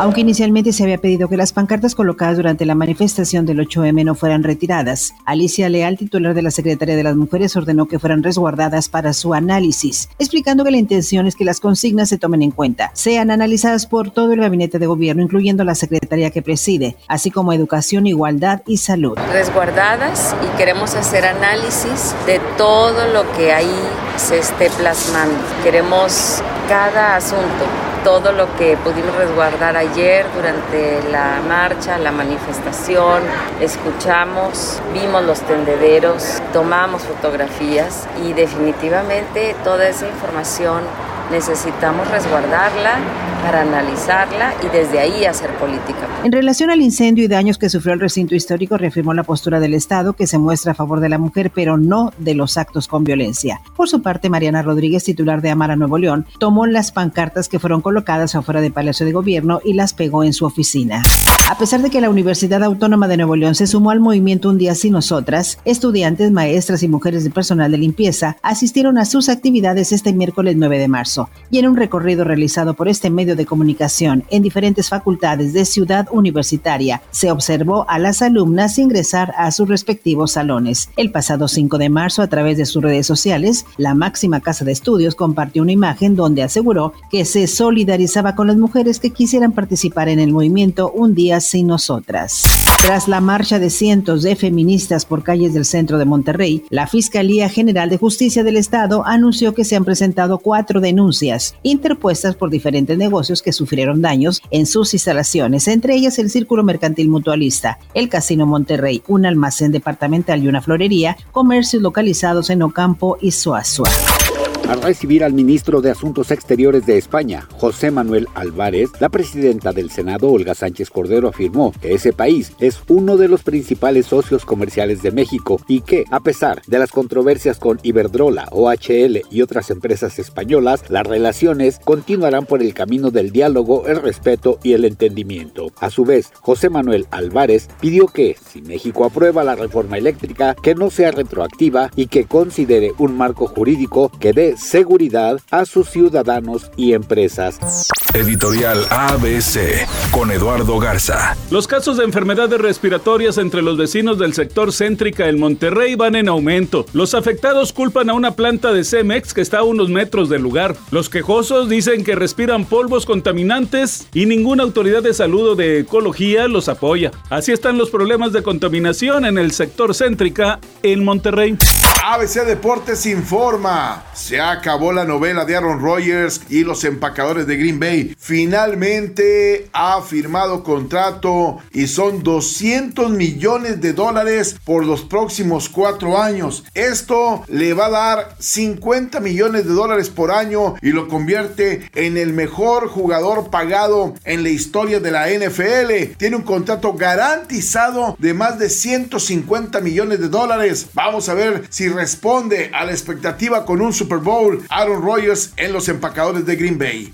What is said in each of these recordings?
Aunque inicialmente se había pedido que las pancartas colocadas durante la manifestación del 8M no fueran retiradas, Alicia Leal, titular de la Secretaría de las Mujeres, ordenó que fueran resguardadas para su análisis, explicando que la intención es que las consignas se tomen en cuenta, sean analizadas por todo el gabinete de gobierno, incluyendo la Secretaría que preside, así como Educación, Igualdad y Salud. Resguardadas y queremos hacer análisis de todo lo que ahí se esté plasmando. Queremos cada asunto todo lo que pudimos resguardar ayer durante la marcha, la manifestación, escuchamos, vimos los tendederos, tomamos fotografías y definitivamente toda esa información necesitamos resguardarla para analizarla y desde ahí hacer política. En relación al incendio y daños que sufrió el recinto histórico, reafirmó la postura del Estado que se muestra a favor de la mujer, pero no de los actos con violencia. Por su parte, Mariana Rodríguez, titular de Amara Nuevo León, tomó las pancartas que fueron colocadas afuera del Palacio de Gobierno y las pegó en su oficina. A pesar de que la Universidad Autónoma de Nuevo León se sumó al movimiento Un Día Sin Nosotras, estudiantes, maestras y mujeres de personal de limpieza asistieron a sus actividades este miércoles 9 de marzo y en un recorrido realizado por este medio de comunicación en diferentes facultades de Ciudad Universitaria, se observó a las alumnas ingresar a sus respectivos salones. El pasado 5 de marzo, a través de sus redes sociales, la máxima casa de estudios compartió una imagen donde aseguró que se solidarizaba con las mujeres que quisieran participar en el movimiento Un Día sin nosotras. Tras la marcha de cientos de feministas por calles del centro de Monterrey, la Fiscalía General de Justicia del Estado anunció que se han presentado cuatro denuncias interpuestas por diferentes negocios que sufrieron daños en sus instalaciones, entre ellas el Círculo Mercantil Mutualista, el Casino Monterrey, un almacén departamental y una florería, comercios localizados en Ocampo y Suazua. Al recibir al ministro de Asuntos Exteriores de España, José Manuel Álvarez, la presidenta del Senado, Olga Sánchez Cordero, afirmó que ese país es uno de los principales socios comerciales de México y que, a pesar de las controversias con Iberdrola, OHL y otras empresas españolas, las relaciones continuarán por el camino del diálogo, el respeto y el entendimiento. A su vez, José Manuel Álvarez pidió que, si México aprueba la reforma eléctrica, que no sea retroactiva y que considere un marco jurídico que dé seguridad a sus ciudadanos y empresas. Editorial ABC con Eduardo Garza. Los casos de enfermedades respiratorias entre los vecinos del sector céntrica en Monterrey van en aumento. Los afectados culpan a una planta de Cemex que está a unos metros del lugar. Los quejosos dicen que respiran polvos contaminantes y ninguna autoridad de salud o de ecología los apoya. Así están los problemas de contaminación en el sector céntrica en Monterrey. ABC Deportes informa. Se acabó la novela de Aaron Rodgers y los empacadores de Green Bay. Finalmente ha firmado contrato y son 200 millones de dólares por los próximos cuatro años. Esto le va a dar 50 millones de dólares por año y lo convierte en el mejor jugador pagado en la historia de la NFL. Tiene un contrato garantizado de más de 150 millones de dólares. Vamos a ver si responde a la expectativa con un Super Aaron Rodgers en los empacadores de Green Bay.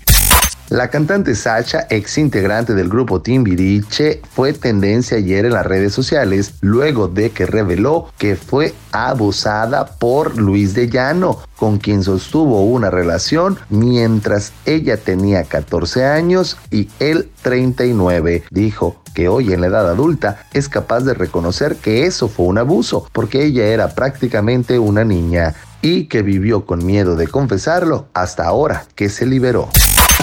La cantante Sacha, ex integrante del grupo Timbiriche, fue tendencia ayer en las redes sociales luego de que reveló que fue abusada por Luis de Llano, con quien sostuvo una relación mientras ella tenía 14 años y él 39. Dijo que hoy en la edad adulta es capaz de reconocer que eso fue un abuso, porque ella era prácticamente una niña y que vivió con miedo de confesarlo hasta ahora que se liberó.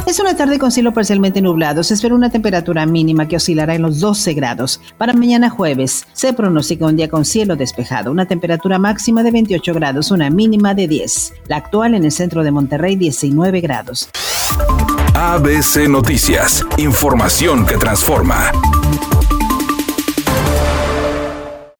Es una tarde con cielo parcialmente nublado. Se espera una temperatura mínima que oscilará en los 12 grados. Para mañana jueves se pronostica un día con cielo despejado, una temperatura máxima de 28 grados, una mínima de 10. La actual en el centro de Monterrey 19 grados. ABC Noticias, información que transforma.